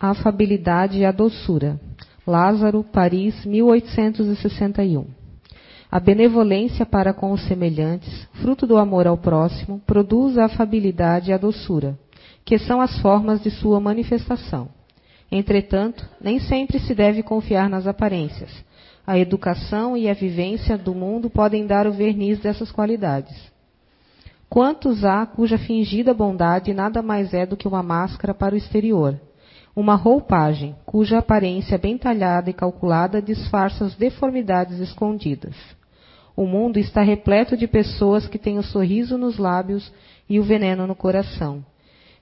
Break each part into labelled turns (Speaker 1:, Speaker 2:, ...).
Speaker 1: a afabilidade e a doçura. Lázaro, Paris, 1861. A benevolência para com os semelhantes, fruto do amor ao próximo, produz a afabilidade e a doçura, que são as formas de sua manifestação. Entretanto, nem sempre se deve confiar nas aparências. A educação e a vivência do mundo podem dar o verniz dessas qualidades. Quantos há cuja fingida bondade nada mais é do que uma máscara para o exterior, uma roupagem cuja aparência bem talhada e calculada disfarça as deformidades escondidas. O mundo está repleto de pessoas que têm o sorriso nos lábios e o veneno no coração,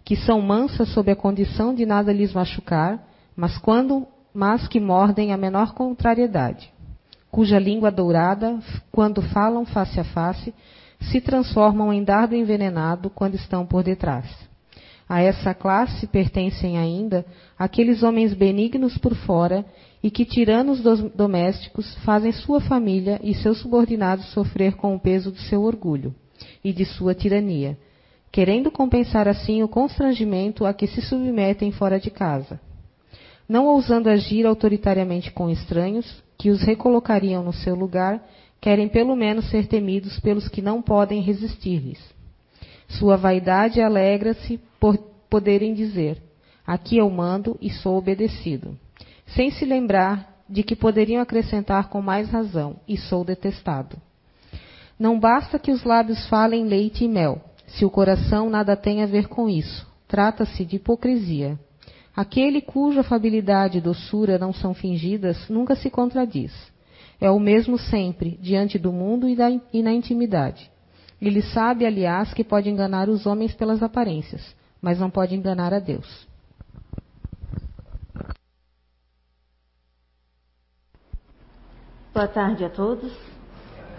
Speaker 1: que são mansas sob a condição de nada lhes machucar, mas quando mas que mordem a menor contrariedade, cuja língua dourada, quando falam face a face, se transformam em dardo envenenado quando estão por detrás. A essa classe pertencem ainda aqueles homens benignos por fora e que, tiranos domésticos, fazem sua família e seus subordinados sofrer com o peso do seu orgulho e de sua tirania, querendo compensar assim o constrangimento a que se submetem fora de casa. Não ousando agir autoritariamente com estranhos, que os recolocariam no seu lugar, querem pelo menos ser temidos pelos que não podem resistir-lhes. Sua vaidade alegra-se por poderem dizer: Aqui eu mando e sou obedecido, sem se lembrar de que poderiam acrescentar com mais razão: E sou detestado. Não basta que os lábios falem leite e mel, se o coração nada tem a ver com isso. Trata-se de hipocrisia. Aquele cuja afabilidade e doçura não são fingidas nunca se contradiz. É o mesmo sempre, diante do mundo e, da, e na intimidade. Ele sabe, aliás, que pode enganar os homens pelas aparências, mas não pode enganar a Deus.
Speaker 2: Boa tarde a todos.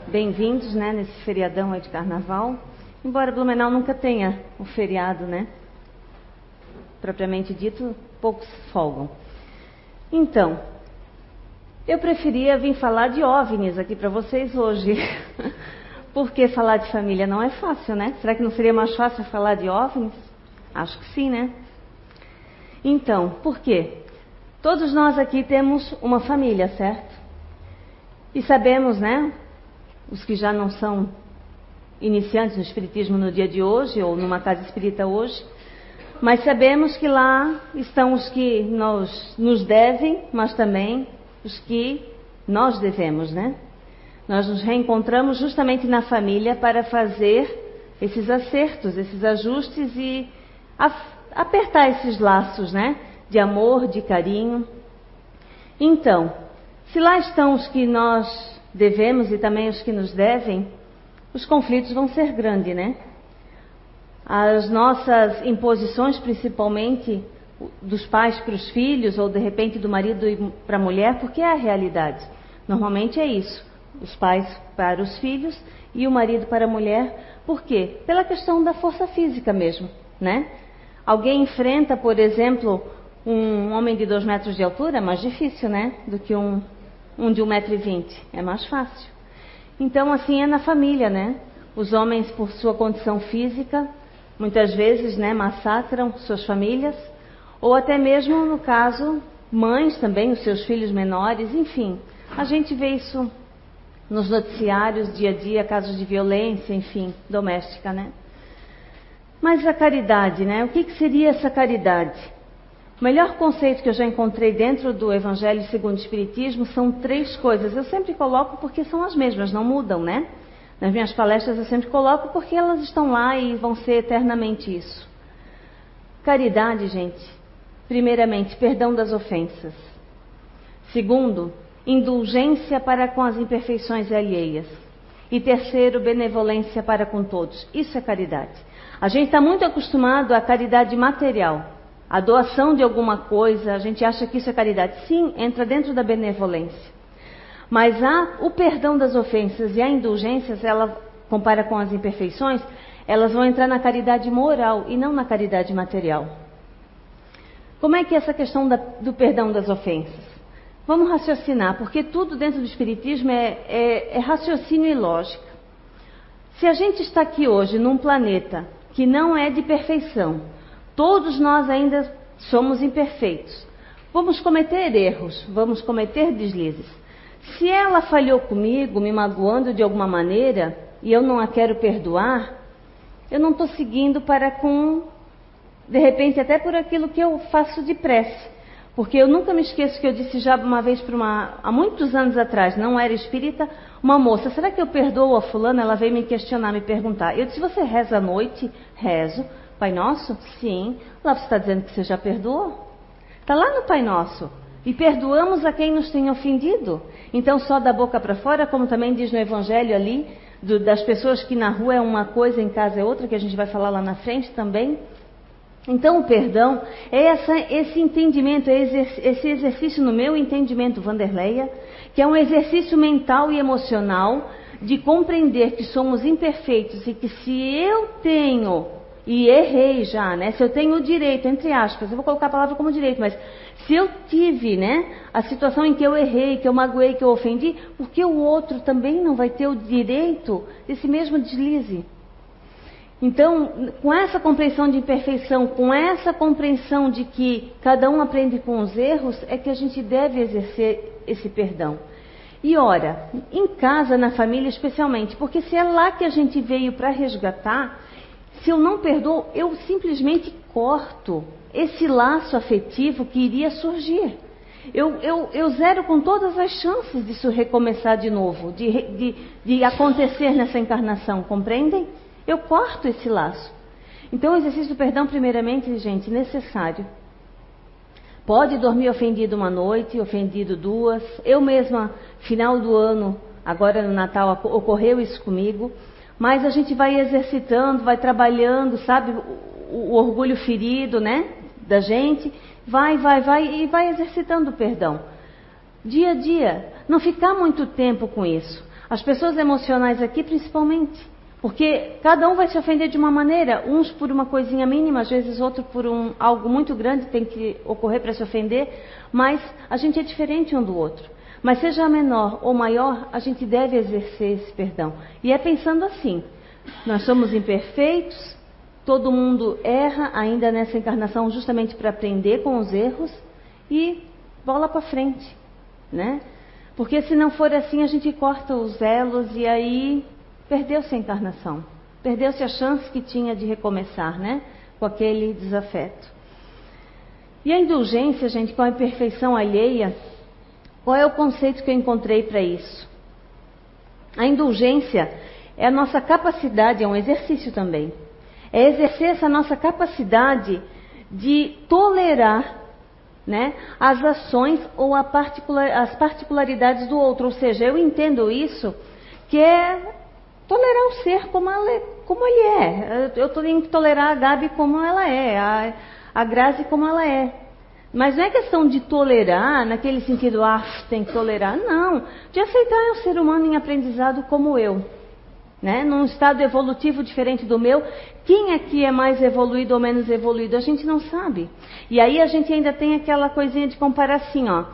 Speaker 2: Bem-vindos, né, nesse feriadão aí de carnaval. Embora Blumenau nunca tenha um feriado, né? Propriamente dito, poucos folgam. Então, eu preferia vir falar de OVNIs aqui para vocês hoje. Porque falar de família não é fácil, né? Será que não seria mais fácil falar de OVNIs? Acho que sim, né? Então, por quê? Todos nós aqui temos uma família, certo? E sabemos, né? Os que já não são iniciantes no Espiritismo no dia de hoje, ou numa casa espírita hoje, mas sabemos que lá estão os que nos, nos devem, mas também os que nós devemos, né? Nós nos reencontramos justamente na família para fazer esses acertos, esses ajustes e apertar esses laços, né? De amor, de carinho. Então, se lá estão os que nós devemos e também os que nos devem, os conflitos vão ser grandes, né? As nossas imposições, principalmente dos pais para os filhos, ou de repente do marido para a mulher, porque é a realidade. Normalmente é isso: os pais para os filhos e o marido para a mulher. Por quê? Pela questão da força física mesmo, né? Alguém enfrenta, por exemplo, um homem de dois metros de altura, é mais difícil, né? Do que um, um de um metro e vinte. É mais fácil. Então, assim é na família, né? Os homens, por sua condição física, muitas vezes, né, massacram suas famílias, ou até mesmo, no caso, mães também, os seus filhos menores, enfim. A gente vê isso nos noticiários dia a dia, casos de violência, enfim, doméstica, né? Mas a caridade, né? O que, que seria essa caridade? O melhor conceito que eu já encontrei dentro do Evangelho segundo o Espiritismo são três coisas. Eu sempre coloco porque são as mesmas, não mudam, né? Nas minhas palestras eu sempre coloco porque elas estão lá e vão ser eternamente isso. Caridade, gente. Primeiramente, perdão das ofensas. Segundo, indulgência para com as imperfeições alheias. E terceiro, benevolência para com todos. Isso é caridade. A gente está muito acostumado à caridade material, a doação de alguma coisa, a gente acha que isso é caridade. Sim, entra dentro da benevolência. Mas há o perdão das ofensas e a indulgência, ela compara com as imperfeições, elas vão entrar na caridade moral e não na caridade material. Como é que é essa questão da, do perdão das ofensas? Vamos raciocinar, porque tudo dentro do Espiritismo é, é, é raciocínio e lógica. Se a gente está aqui hoje num planeta que não é de perfeição. Todos nós ainda somos imperfeitos. Vamos cometer erros, vamos cometer deslizes. Se ela falhou comigo, me magoando de alguma maneira, e eu não a quero perdoar, eu não estou seguindo para com, de repente, até por aquilo que eu faço de prece. Porque eu nunca me esqueço que eu disse já uma vez para uma, há muitos anos atrás, não era espírita, uma moça, será que eu perdoo a fulana? Ela veio me questionar, me perguntar. Eu disse, você reza à noite? Rezo. Pai Nosso? Sim. Lá você está dizendo que você já perdoou? Está lá no Pai Nosso. E perdoamos a quem nos tem ofendido. Então, só da boca para fora, como também diz no Evangelho ali, do, das pessoas que na rua é uma coisa, em casa é outra, que a gente vai falar lá na frente também. Então, o perdão é essa, esse entendimento, é esse exercício no meu entendimento, Vanderleia, que é um exercício mental e emocional de compreender que somos imperfeitos e que se eu tenho, e errei já, né? Se eu tenho o direito, entre aspas, eu vou colocar a palavra como direito, mas se eu tive, né, a situação em que eu errei, que eu magoei, que eu ofendi, por que o outro também não vai ter o direito desse mesmo deslize? Então, com essa compreensão de imperfeição, com essa compreensão de que cada um aprende com os erros, é que a gente deve exercer esse perdão. E ora, em casa, na família especialmente, porque se é lá que a gente veio para resgatar, se eu não perdoo, eu simplesmente corto esse laço afetivo que iria surgir. Eu, eu, eu zero com todas as chances disso recomeçar de novo, de, de, de acontecer nessa encarnação, compreendem? Eu corto esse laço. Então, o exercício do perdão, primeiramente, gente, necessário. Pode dormir ofendido uma noite, ofendido duas. Eu mesma, final do ano, agora no Natal, ocorreu isso comigo. Mas a gente vai exercitando, vai trabalhando, sabe, o, o orgulho ferido, né, da gente. Vai, vai, vai e vai exercitando o perdão. Dia a dia. Não ficar muito tempo com isso. As pessoas emocionais aqui, principalmente. Porque cada um vai se ofender de uma maneira, uns por uma coisinha mínima, às vezes outro por um, algo muito grande tem que ocorrer para se ofender, mas a gente é diferente um do outro. Mas seja menor ou maior, a gente deve exercer esse perdão. E é pensando assim: nós somos imperfeitos, todo mundo erra ainda nessa encarnação justamente para aprender com os erros e bola para frente, né? Porque se não for assim, a gente corta os elos e aí perdeu-se a encarnação, perdeu-se a chance que tinha de recomeçar, né? Com aquele desafeto. E a indulgência, gente, com a imperfeição alheia, qual é o conceito que eu encontrei para isso? A indulgência é a nossa capacidade, é um exercício também. É exercer essa nossa capacidade de tolerar né, as ações ou particular, as particularidades do outro. Ou seja, eu entendo isso que é tolerar o ser como, ela, como ele é. Eu tenho que tolerar a Gabi como ela é, a, a Grazi como ela é. Mas não é questão de tolerar, naquele sentido, ah, tem que tolerar. Não. De aceitar o ser humano em aprendizado como eu. Né? Num estado evolutivo diferente do meu. Quem aqui é mais evoluído ou menos evoluído? A gente não sabe. E aí a gente ainda tem aquela coisinha de comparar assim, ó.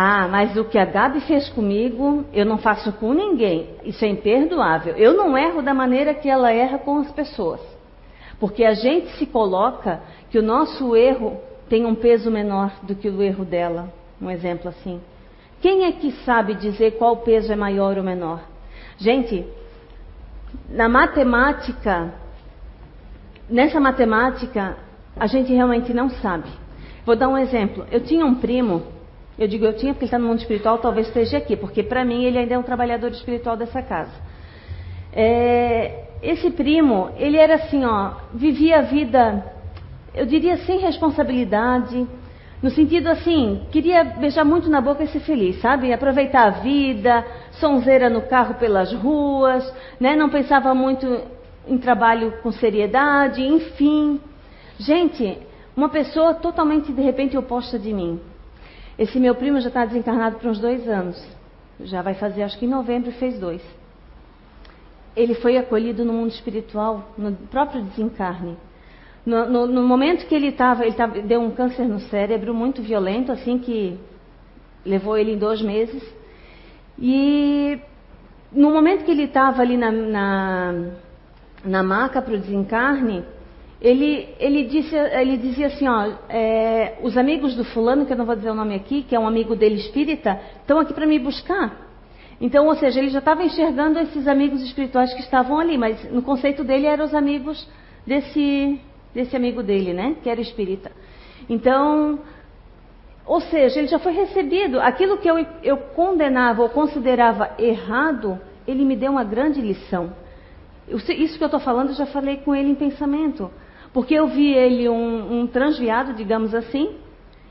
Speaker 2: Ah, mas o que a Gabi fez comigo, eu não faço com ninguém. Isso é imperdoável. Eu não erro da maneira que ela erra com as pessoas. Porque a gente se coloca que o nosso erro tem um peso menor do que o erro dela. Um exemplo assim. Quem é que sabe dizer qual peso é maior ou menor? Gente, na matemática, nessa matemática, a gente realmente não sabe. Vou dar um exemplo. Eu tinha um primo eu digo eu tinha porque ele está no mundo espiritual, talvez esteja aqui, porque para mim ele ainda é um trabalhador espiritual dessa casa. É, esse primo, ele era assim, ó, vivia a vida, eu diria sem responsabilidade, no sentido assim, queria beijar muito na boca e ser feliz, sabe? Aproveitar a vida, sonzeira no carro pelas ruas, né? Não pensava muito em trabalho com seriedade, enfim. Gente, uma pessoa totalmente de repente oposta de mim. Esse meu primo já está desencarnado por uns dois anos. Já vai fazer, acho que em novembro fez dois. Ele foi acolhido no mundo espiritual, no próprio desencarne. No, no, no momento que ele estava, ele tava, deu um câncer no cérebro muito violento, assim que levou ele em dois meses. E no momento que ele estava ali na, na, na maca para o desencarne, ele, ele, disse, ele dizia assim, ó, é, os amigos do fulano, que eu não vou dizer o nome aqui, que é um amigo dele espírita, estão aqui para me buscar. Então, ou seja, ele já estava enxergando esses amigos espirituais que estavam ali, mas no conceito dele eram os amigos desse, desse amigo dele, né, que era espírita. Então, ou seja, ele já foi recebido. Aquilo que eu, eu condenava ou considerava errado, ele me deu uma grande lição. Isso que eu estou falando, eu já falei com ele em pensamento. Porque eu vi ele um, um transviado, digamos assim,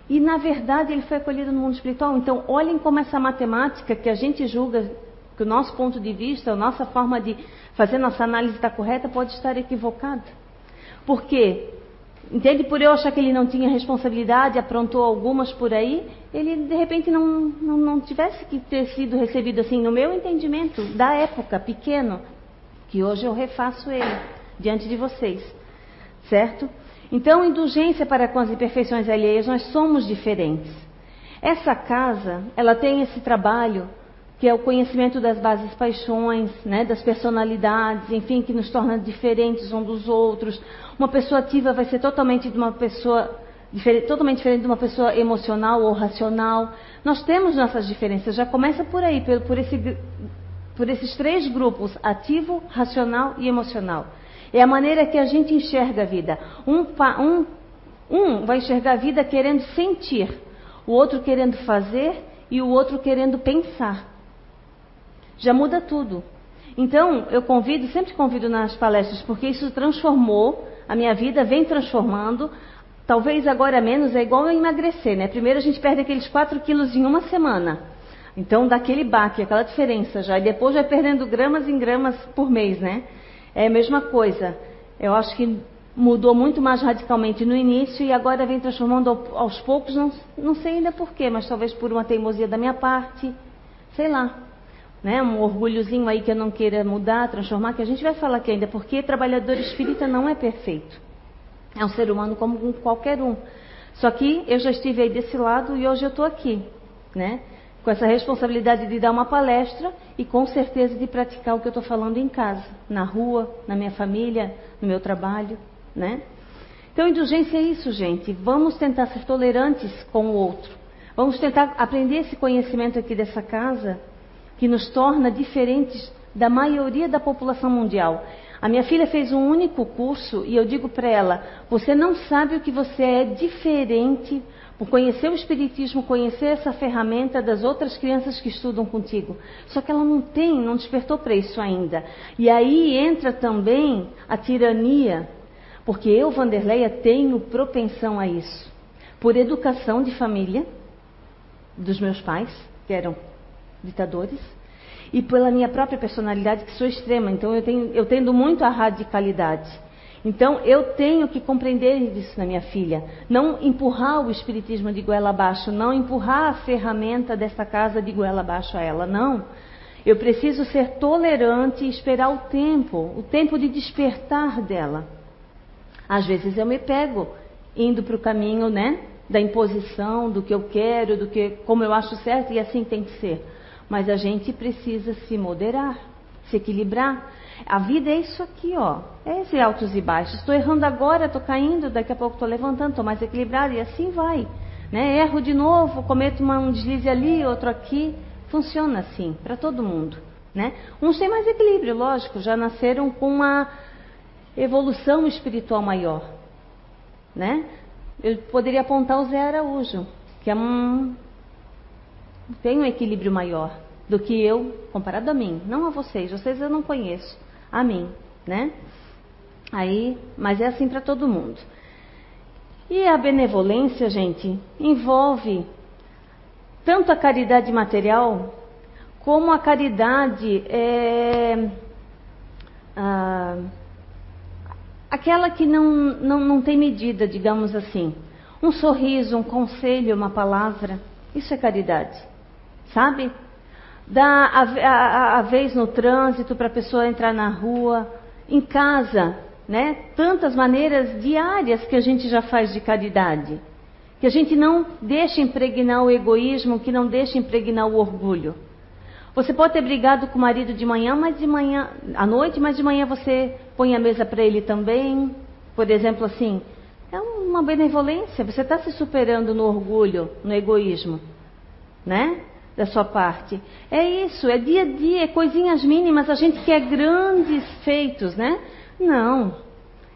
Speaker 2: e na verdade ele foi acolhido no mundo espiritual. Então, olhem como essa matemática que a gente julga que o nosso ponto de vista, a nossa forma de fazer nossa análise está correta, pode estar equivocada. Por quê? Entende? Por eu achar que ele não tinha responsabilidade, aprontou algumas por aí, ele de repente não, não, não tivesse que ter sido recebido assim, no meu entendimento, da época, pequeno, que hoje eu refaço ele diante de vocês certo? Então, indulgência para com as imperfeições alheias, nós somos diferentes. Essa casa, ela tem esse trabalho que é o conhecimento das bases paixões, né, das personalidades, enfim, que nos torna diferentes uns dos outros. Uma pessoa ativa vai ser totalmente de uma pessoa diferente, totalmente diferente de uma pessoa emocional ou racional. Nós temos nossas diferenças. Já começa por aí, por, por, esse, por esses três grupos: ativo, racional e emocional. É a maneira que a gente enxerga a vida. Um, um, um vai enxergar a vida querendo sentir, o outro querendo fazer e o outro querendo pensar. Já muda tudo. Então, eu convido, sempre convido nas palestras, porque isso transformou a minha vida, vem transformando. Talvez agora menos, é igual emagrecer, né? Primeiro a gente perde aqueles 4 quilos em uma semana. Então, daquele baque, aquela diferença já. E depois vai perdendo gramas em gramas por mês, né? É a mesma coisa. Eu acho que mudou muito mais radicalmente no início e agora vem transformando aos poucos, não, não sei ainda porquê, mas talvez por uma teimosia da minha parte, sei lá. Né? Um orgulhozinho aí que eu não queira mudar, transformar, que a gente vai falar aqui ainda, porque trabalhador espírita não é perfeito. É um ser humano como qualquer um. Só que eu já estive aí desse lado e hoje eu estou aqui, né? Com essa responsabilidade de dar uma palestra e com certeza de praticar o que eu estou falando em casa, na rua, na minha família, no meu trabalho, né? Então, indulgência é isso, gente. Vamos tentar ser tolerantes com o outro. Vamos tentar aprender esse conhecimento aqui dessa casa que nos torna diferentes da maioria da população mundial. A minha filha fez um único curso e eu digo para ela: você não sabe o que você é diferente por conhecer o Espiritismo, conhecer essa ferramenta das outras crianças que estudam contigo. Só que ela não tem, não despertou para isso ainda. E aí entra também a tirania, porque eu, Vanderleia, tenho propensão a isso. Por educação de família, dos meus pais, que eram ditadores, e pela minha própria personalidade, que sou extrema. Então eu, tenho, eu tendo muito a radicalidade. Então eu tenho que compreender isso na minha filha. Não empurrar o espiritismo de goela abaixo, não empurrar a ferramenta dessa casa de goela abaixo a ela, não. Eu preciso ser tolerante e esperar o tempo, o tempo de despertar dela. Às vezes eu me pego indo para o caminho, né, da imposição, do que eu quero, do que como eu acho certo e assim tem que ser. Mas a gente precisa se moderar, se equilibrar. A vida é isso aqui, ó. É esse altos e baixos. Estou errando agora, estou caindo, daqui a pouco estou levantando, estou mais equilibrado e assim vai. Né? Erro de novo, cometo uma, um deslize ali, outro aqui. Funciona assim para todo mundo. Né? Uns têm mais equilíbrio, lógico, já nasceram com uma evolução espiritual maior. Né? Eu poderia apontar o Zé Araújo, que é um, tem um equilíbrio maior do que eu, comparado a mim, não a vocês. Vocês eu não conheço a mim, né? Aí, mas é assim para todo mundo. E a benevolência, gente, envolve tanto a caridade material como a caridade é, ah, aquela que não, não, não tem medida, digamos assim. Um sorriso, um conselho, uma palavra, isso é caridade, sabe? Dá a, a, a vez no trânsito para a pessoa entrar na rua, em casa, né? Tantas maneiras diárias que a gente já faz de caridade. Que a gente não deixa impregnar o egoísmo, que não deixa impregnar o orgulho. Você pode ter brigado com o marido de manhã, mas de manhã, à noite, mas de manhã você põe a mesa para ele também, Por exemplo, assim, é uma benevolência. Você está se superando no orgulho, no egoísmo, né? Da sua parte. É isso, é dia a dia, é coisinhas mínimas. A gente quer grandes feitos, né? Não.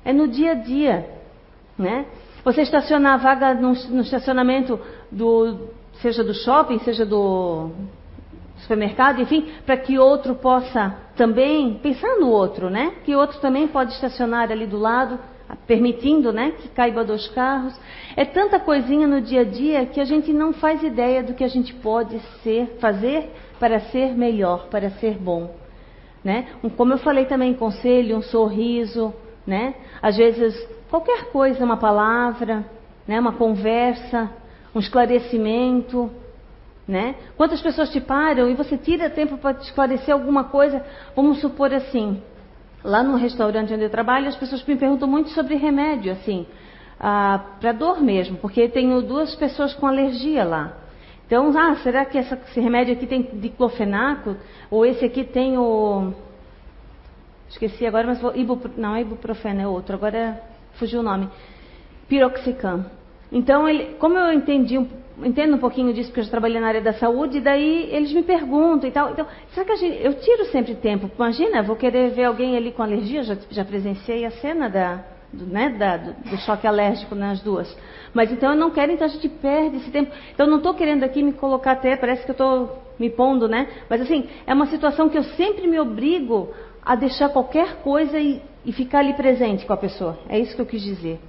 Speaker 2: É no dia a dia, né? Você estacionar a vaga no, estacionamento do, seja do shopping, seja do supermercado, enfim, para que outro possa também pensar no outro, né? Que outro também pode estacionar ali do lado, permitindo, né, que caiba dois carros. É tanta coisinha no dia a dia que a gente não faz ideia do que a gente pode ser, fazer para ser melhor, para ser bom, né? Como eu falei também, conselho, um sorriso, né? Às vezes qualquer coisa, uma palavra, né, uma conversa, um esclarecimento, né? Quantas pessoas te param e você tira tempo para te esclarecer alguma coisa? Vamos supor assim, lá no restaurante onde eu trabalho, as pessoas me perguntam muito sobre remédio, assim, ah, para dor mesmo, porque tenho duas pessoas com alergia lá. Então, ah, será que essa, esse remédio aqui tem diclofenaco? Ou esse aqui tem o. Esqueci agora, mas vou. Ibup... Não, é ibuprofeno, é outro, agora fugiu o nome. Piroxicam. Então, ele, como eu entendi entendo um pouquinho disso porque eu já trabalhei na área da saúde, e daí eles me perguntam e tal. Então, será que gente, eu tiro sempre tempo? Imagina, vou querer ver alguém ali com alergia, já, já presenciei a cena da, do, né, da, do, do, choque alérgico nas duas. Mas então eu não quero, então a gente perde esse tempo. Então não estou querendo aqui me colocar até, parece que eu estou me pondo, né? Mas assim, é uma situação que eu sempre me obrigo a deixar qualquer coisa e, e ficar ali presente com a pessoa. É isso que eu quis dizer.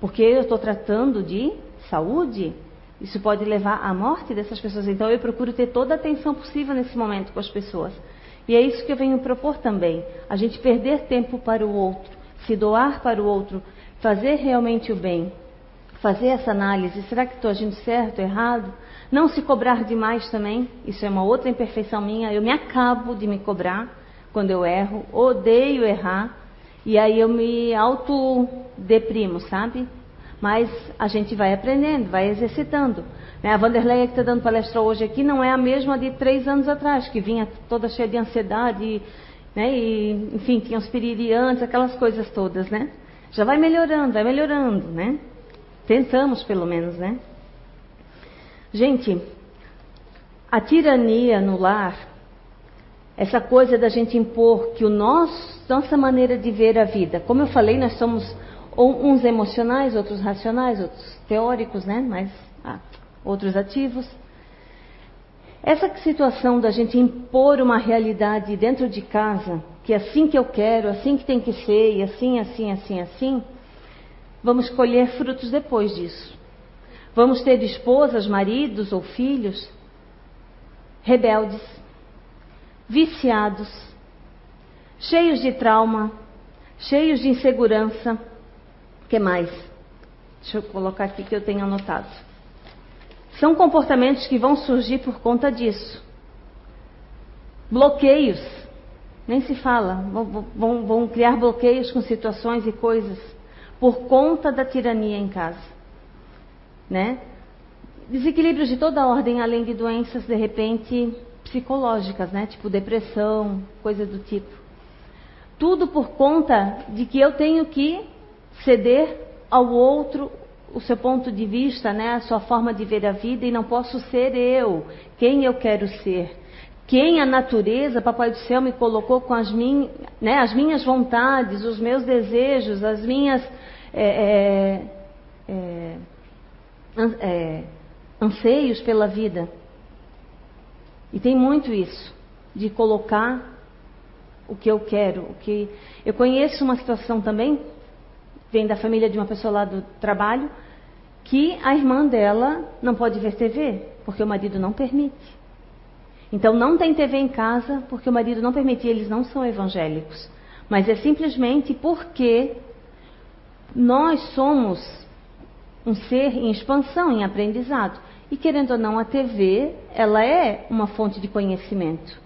Speaker 2: Porque eu estou tratando de saúde, isso pode levar à morte dessas pessoas. Então eu procuro ter toda a atenção possível nesse momento com as pessoas. E é isso que eu venho propor também. A gente perder tempo para o outro, se doar para o outro, fazer realmente o bem, fazer essa análise. Será que estou agindo certo, errado? Não se cobrar demais também. Isso é uma outra imperfeição minha. Eu me acabo de me cobrar quando eu erro. Odeio errar. E aí eu me autodeprimo, sabe? Mas a gente vai aprendendo, vai exercitando. Né? A Vanderleia que está dando palestra hoje aqui não é a mesma de três anos atrás, que vinha toda cheia de ansiedade, né? e, enfim, tinha os piririantes, aquelas coisas todas, né? Já vai melhorando, vai melhorando, né? Tentamos, pelo menos, né? Gente, a tirania no lar, essa coisa da gente impor que o nosso, nossa maneira de ver a vida, como eu falei, nós somos ou uns emocionais, outros racionais, outros teóricos, né? Mas ah, outros ativos. Essa situação da gente impor uma realidade dentro de casa, que é assim que eu quero, assim que tem que ser, e assim, assim, assim, assim, vamos colher frutos depois disso. Vamos ter esposas, maridos ou filhos rebeldes, viciados, cheios de trauma, cheios de insegurança, que mais? Deixa eu colocar aqui que eu tenho anotado. São comportamentos que vão surgir por conta disso. Bloqueios. Nem se fala. Vão, vão, criar bloqueios com situações e coisas por conta da tirania em casa. Né? Desequilíbrios de toda ordem, além de doenças de repente psicológicas, né? Tipo depressão, coisa do tipo. Tudo por conta de que eu tenho que ceder ao outro o seu ponto de vista, né, a sua forma de ver a vida e não posso ser eu, quem eu quero ser. Quem a natureza, Papai do Céu, me colocou com as, min, né, as minhas vontades, os meus desejos, as minhas é, é, é, é anseios pela vida. E tem muito isso, de colocar o que eu quero. O que eu conheço uma situação também vem da família de uma pessoa lá do trabalho, que a irmã dela não pode ver TV, porque o marido não permite. Então não tem TV em casa porque o marido não permite, eles não são evangélicos. Mas é simplesmente porque nós somos um ser em expansão, em aprendizado. E querendo ou não, a TV, ela é uma fonte de conhecimento.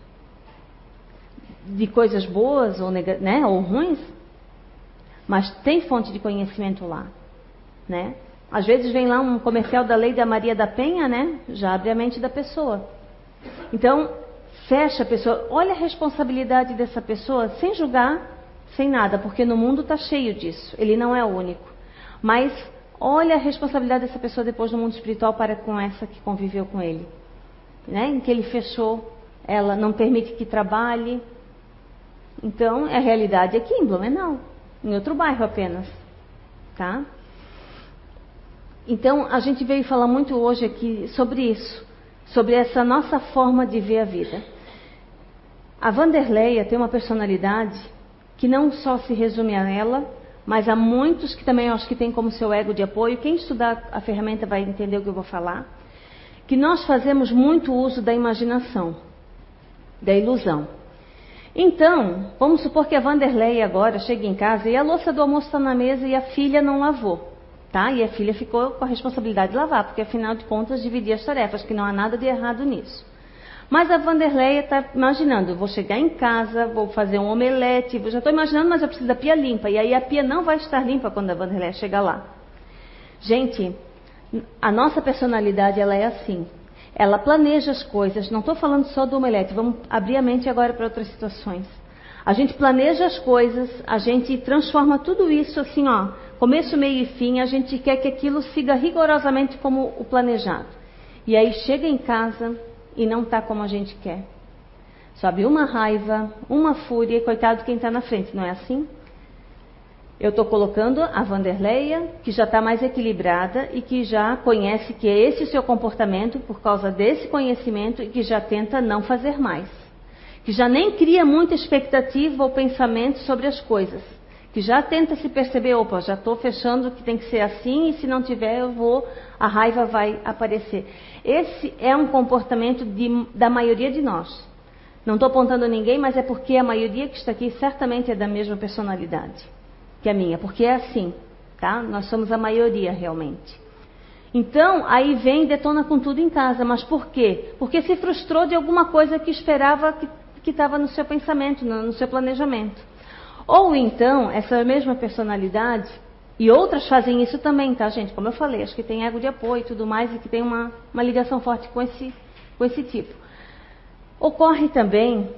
Speaker 2: De coisas boas ou, né, ou ruins, mas tem fonte de conhecimento lá, né? Às vezes vem lá um comercial da lei da Maria da Penha, né? Já abre a mente da pessoa. Então, fecha a pessoa, olha a responsabilidade dessa pessoa, sem julgar, sem nada, porque no mundo está cheio disso. Ele não é o único. Mas olha a responsabilidade dessa pessoa depois no mundo espiritual para com essa que conviveu com ele. Né? Em que ele fechou, ela não permite que trabalhe. Então, a realidade aqui em Blumenau, em outro bairro apenas. Tá? Então, a gente veio falar muito hoje aqui sobre isso, sobre essa nossa forma de ver a vida. A Vanderleia tem uma personalidade que não só se resume a ela, mas há muitos que também acho que tem como seu ego de apoio. Quem estudar a ferramenta vai entender o que eu vou falar. Que nós fazemos muito uso da imaginação, da ilusão. Então, vamos supor que a Vanderlei agora chega em casa e a louça do almoço está na mesa e a filha não lavou. Tá? E a filha ficou com a responsabilidade de lavar, porque afinal de contas dividia as tarefas, que não há nada de errado nisso. Mas a Vanderleia está imaginando, vou chegar em casa, vou fazer um omelete, já estou imaginando, mas eu preciso da pia limpa. E aí a pia não vai estar limpa quando a Vanderleia chegar lá. Gente, a nossa personalidade ela é assim. Ela planeja as coisas. Não estou falando só do omelete. Vamos abrir a mente agora para outras situações. A gente planeja as coisas, a gente transforma tudo isso assim, ó, começo, meio e fim. A gente quer que aquilo siga rigorosamente como o planejado. E aí chega em casa, e não está como a gente quer. Sobe uma raiva, uma fúria, e coitado quem está na frente, não é assim? Eu estou colocando a Vanderleia, que já está mais equilibrada e que já conhece que é esse o seu comportamento por causa desse conhecimento e que já tenta não fazer mais. Que já nem cria muita expectativa ou pensamento sobre as coisas. Que já tenta se perceber, opa, já estou fechando que tem que ser assim e se não tiver eu vou, a raiva vai aparecer. Esse é um comportamento de, da maioria de nós. Não estou apontando ninguém, mas é porque a maioria que está aqui certamente é da mesma personalidade que a minha, porque é assim, tá? Nós somos a maioria realmente. Então, aí vem e detona com tudo em casa. Mas por quê? Porque se frustrou de alguma coisa que esperava que estava no seu pensamento, no, no seu planejamento. Ou então, essa mesma personalidade e outras fazem isso também, tá, gente? Como eu falei, acho que tem ego de apoio e tudo mais, e que tem uma, uma ligação forte com esse, com esse tipo. Ocorre também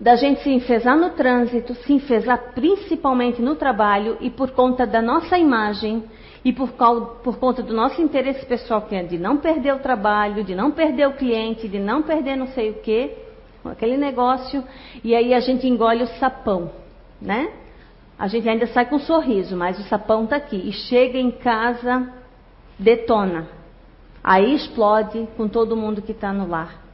Speaker 2: da gente se enfesar no trânsito, se enfesar principalmente no trabalho e por conta da nossa imagem e por, por conta do nosso interesse pessoal, que é de não perder o trabalho, de não perder o cliente, de não perder não sei o quê, aquele negócio, e aí a gente engole o sapão, né? a gente ainda sai com um sorriso, mas o sapão está aqui. E chega em casa, detona. Aí explode com todo mundo que está no lar.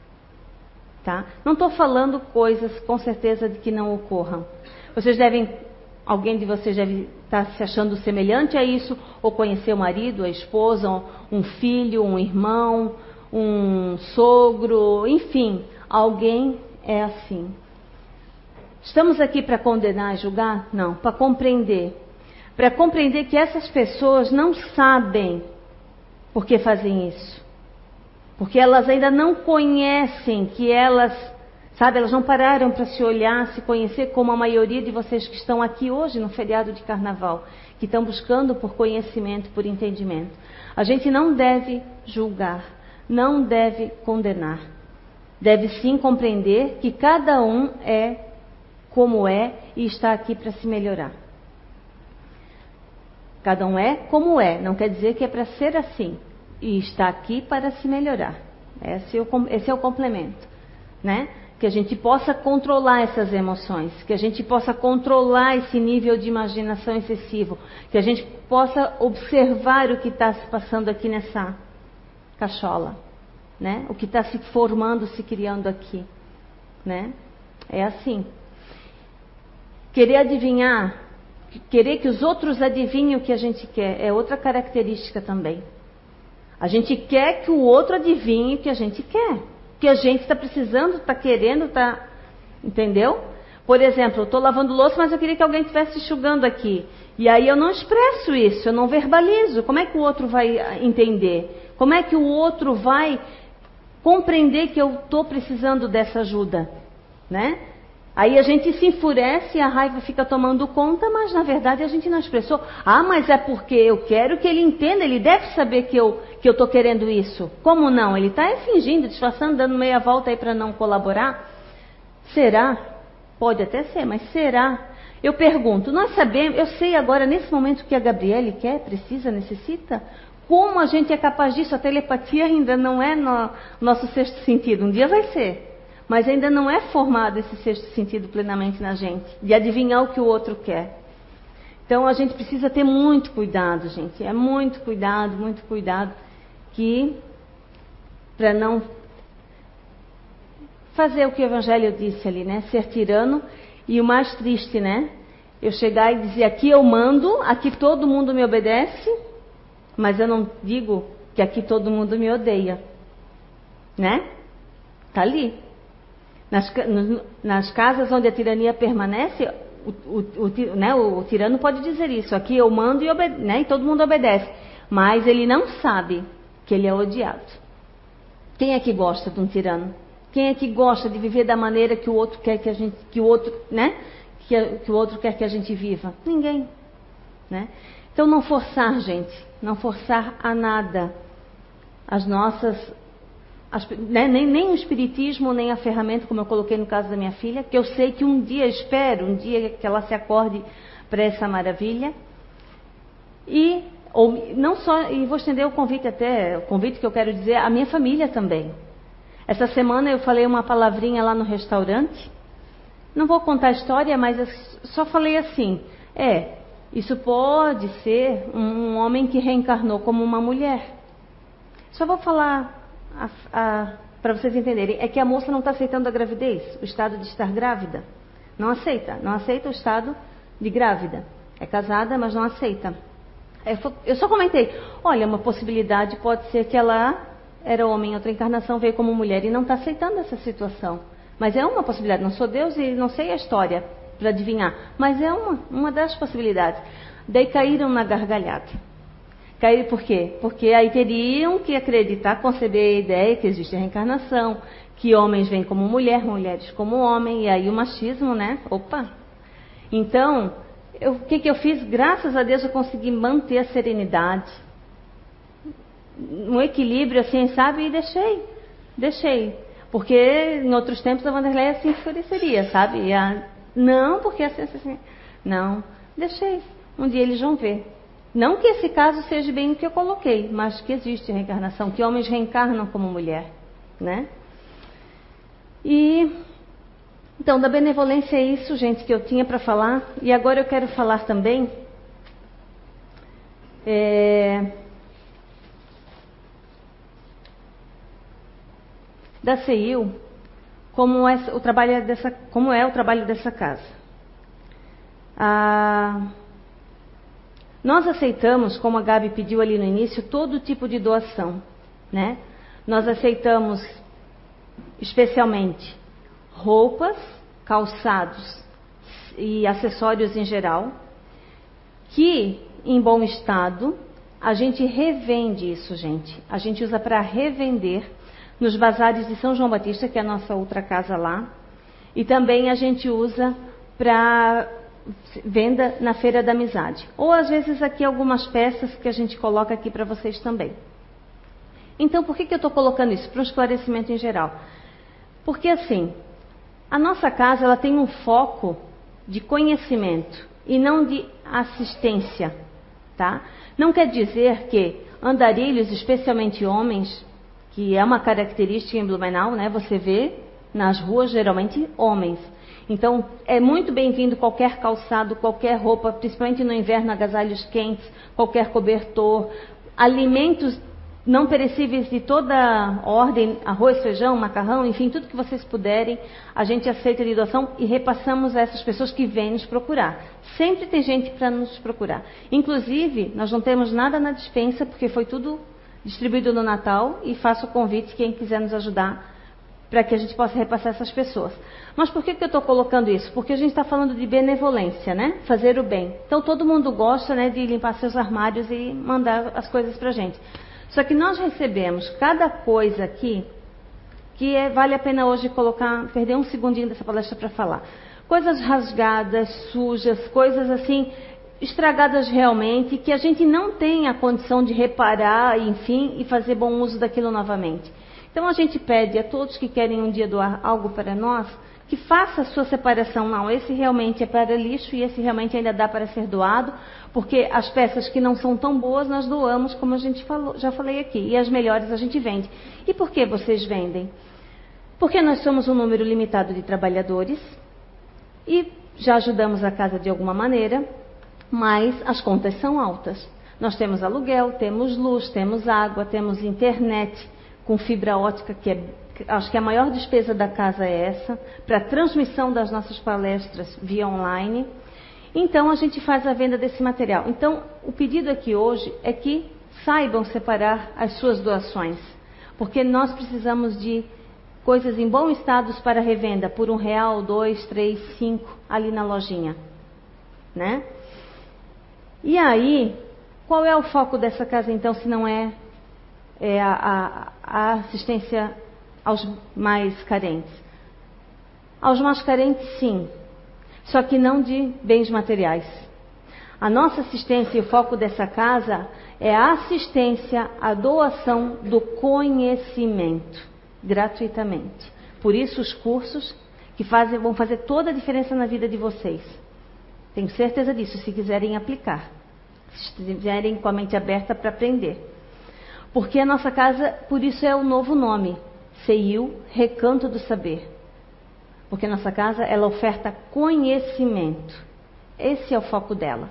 Speaker 2: Tá? Não estou falando coisas com certeza de que não ocorram. Vocês devem, alguém de vocês deve estar tá se achando semelhante a isso, ou conhecer o marido, a esposa, um filho, um irmão, um sogro, enfim, alguém é assim. Estamos aqui para condenar e julgar? Não, para compreender. Para compreender que essas pessoas não sabem por que fazem isso. Porque elas ainda não conhecem que elas, sabe, elas não pararam para se olhar, se conhecer, como a maioria de vocês que estão aqui hoje no feriado de carnaval, que estão buscando por conhecimento, por entendimento. A gente não deve julgar, não deve condenar. Deve sim compreender que cada um é como é e está aqui para se melhorar. Cada um é como é, não quer dizer que é para ser assim. E está aqui para se melhorar. Esse é o, esse é o complemento. Né? Que a gente possa controlar essas emoções, que a gente possa controlar esse nível de imaginação excessivo, que a gente possa observar o que está se passando aqui nessa cachola, né? O que está se formando, se criando aqui, né? É assim. Querer adivinhar, querer que os outros adivinhem o que a gente quer, é outra característica também. A gente quer que o outro adivinhe o que a gente quer. Que a gente está precisando, está querendo, está. Entendeu? Por exemplo, eu estou lavando louça, mas eu queria que alguém estivesse enxugando aqui. E aí eu não expresso isso, eu não verbalizo. Como é que o outro vai entender? Como é que o outro vai compreender que eu estou precisando dessa ajuda? Né? Aí a gente se enfurece e a raiva fica tomando conta, mas na verdade a gente não expressou. Ah, mas é porque eu quero que ele entenda, ele deve saber que eu que estou querendo isso. Como não? Ele está fingindo, disfarçando, dando meia volta aí para não colaborar? Será? Pode até ser, mas será Eu pergunto, nós sabemos, eu sei agora nesse momento que a Gabriele quer, precisa, necessita? Como a gente é capaz disso? A telepatia ainda não é no nosso sexto sentido. Um dia vai ser. Mas ainda não é formado esse sexto sentido plenamente na gente, de adivinhar o que o outro quer. Então a gente precisa ter muito cuidado, gente. É muito cuidado, muito cuidado, que para não fazer o que o Evangelho disse ali, né? Ser tirano e o mais triste, né? Eu chegar e dizer aqui eu mando, aqui todo mundo me obedece, mas eu não digo que aqui todo mundo me odeia, né? Tá ali. Nas, nas casas onde a tirania permanece, o, o, o, né, o, tirano pode dizer isso. Aqui eu mando e, obede né, e todo mundo obedece. Mas ele não sabe que ele é odiado. Quem é que gosta de um tirano? Quem é que gosta de viver da maneira que o outro quer que a gente, que o outro, né? Que, que o outro quer que a gente viva? Ninguém, né? Então não forçar, gente, não forçar a nada. As nossas, né? nem, nem o espiritismo, nem a ferramenta, como eu coloquei no caso da minha filha, que eu sei que um dia, espero, um dia que ela se acorde para essa maravilha. E ou não só, e vou estender o convite até, o convite que eu quero dizer à minha família também. Essa semana eu falei uma palavrinha lá no restaurante. Não vou contar a história, mas só falei assim: é, isso pode ser um homem que reencarnou como uma mulher. Só vou falar para vocês entenderem: é que a moça não está aceitando a gravidez, o estado de estar grávida. Não aceita, não aceita o estado de grávida. É casada, mas não aceita. Eu só comentei: olha, uma possibilidade pode ser que ela era homem em outra encarnação, veio como mulher e não está aceitando essa situação. Mas é uma possibilidade. Não sou Deus e não sei a história para adivinhar. Mas é uma, uma das possibilidades. Daí caíram na gargalhada. Caíram por quê? Porque aí teriam que acreditar, conceber a ideia que existe a reencarnação, que homens vêm como mulher, mulheres como homem, e aí o machismo, né? Opa! Então, eu, o que, que eu fiz? Graças a Deus eu consegui manter a serenidade, um equilíbrio assim, sabe? E deixei, deixei. Porque em outros tempos a Vanderlei assim enfureceria, sabe? A, não, porque assim, assim, assim. Não, deixei. Um dia eles vão ver. Não que esse caso seja bem o que eu coloquei, mas que existe reencarnação, que homens reencarnam como mulher, né? E então, da benevolência é isso, gente, que eu tinha para falar. E agora eu quero falar também é, da CEIU, como é o trabalho dessa, como é o trabalho dessa casa. Nós aceitamos, como a Gabi pediu ali no início, todo tipo de doação, né? Nós aceitamos especialmente roupas, calçados e acessórios em geral, que em bom estado, a gente revende isso, gente. A gente usa para revender nos bazares de São João Batista, que é a nossa outra casa lá. E também a gente usa para venda na Feira da Amizade. Ou às vezes aqui algumas peças que a gente coloca aqui para vocês também. Então, por que, que eu estou colocando isso? Para um esclarecimento em geral. Porque assim, a nossa casa ela tem um foco de conhecimento e não de assistência, tá? Não quer dizer que andarilhos, especialmente homens, que é uma característica em Blumenau, né? Você vê nas ruas geralmente homens. Então, é muito bem-vindo qualquer calçado, qualquer roupa, principalmente no inverno, agasalhos quentes, qualquer cobertor, alimentos não perecíveis de toda ordem, arroz, feijão, macarrão, enfim, tudo que vocês puderem, a gente aceita de doação e repassamos a essas pessoas que vêm nos procurar. Sempre tem gente para nos procurar. Inclusive, nós não temos nada na dispensa, porque foi tudo distribuído no Natal e faço o convite quem quiser nos ajudar para que a gente possa repassar essas pessoas. Mas por que, que eu estou colocando isso? Porque a gente está falando de benevolência, né? Fazer o bem. Então todo mundo gosta né, de limpar seus armários e mandar as coisas para a gente. Só que nós recebemos cada coisa aqui que é, vale a pena hoje colocar, perder um segundinho dessa palestra para falar. Coisas rasgadas, sujas, coisas assim estragadas realmente, que a gente não tem a condição de reparar, enfim, e fazer bom uso daquilo novamente. Então a gente pede a todos que querem um dia doar algo para nós, que faça a sua separação. Não, esse realmente é para lixo e esse realmente ainda dá para ser doado, porque as peças que não são tão boas nós doamos, como a gente falou, já falei aqui, e as melhores a gente vende. E por que vocês vendem? Porque nós somos um número limitado de trabalhadores e já ajudamos a casa de alguma maneira, mas as contas são altas. Nós temos aluguel, temos luz, temos água, temos internet com fibra ótica, que é, acho que a maior despesa da casa é essa, para transmissão das nossas palestras via online. Então a gente faz a venda desse material. Então o pedido aqui hoje é que saibam separar as suas doações, porque nós precisamos de coisas em bom estado para revenda por um real, dois, três, cinco ali na lojinha, né? E aí, qual é o foco dessa casa então, se não é, é a, a, assistência aos mais carentes? Aos mais carentes, sim, só que não de bens materiais. A nossa assistência e o foco dessa casa é a assistência à doação do conhecimento gratuitamente. Por isso, os cursos que fazem, vão fazer toda a diferença na vida de vocês. Tenho certeza disso, se quiserem aplicar. Se estiverem com a mente aberta para aprender. Porque a nossa casa, por isso é o novo nome, CEIU, Recanto do Saber. Porque a nossa casa, ela oferta conhecimento. Esse é o foco dela.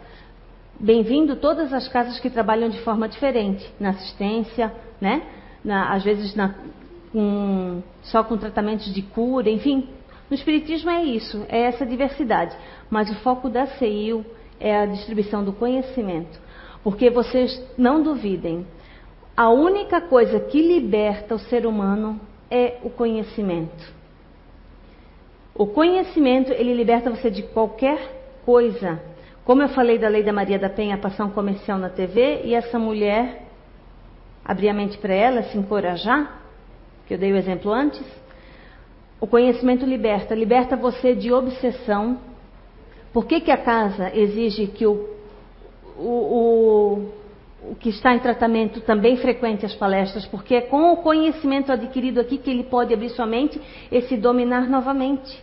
Speaker 2: Bem-vindo todas as casas que trabalham de forma diferente, na assistência, né? Na, às vezes na, só com tratamentos de cura, enfim. No Espiritismo é isso, é essa diversidade. Mas o foco da CEIU é a distribuição do conhecimento. Porque vocês não duvidem, a única coisa que liberta o ser humano é o conhecimento. O conhecimento, ele liberta você de qualquer coisa. Como eu falei da lei da Maria da Penha, passar um comercial na TV e essa mulher abrir a mente para ela, se encorajar, que eu dei o exemplo antes. O conhecimento liberta, liberta você de obsessão. Por que, que a casa exige que o, o, o, o que está em tratamento também frequente as palestras? Porque é com o conhecimento adquirido aqui que ele pode abrir sua mente e se dominar novamente.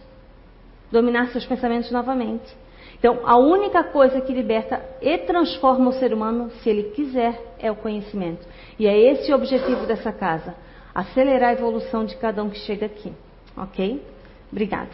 Speaker 2: Dominar seus pensamentos novamente. Então, a única coisa que liberta e transforma o ser humano, se ele quiser, é o conhecimento. E é esse o objetivo dessa casa acelerar a evolução de cada um que chega aqui. Ok? Obrigada.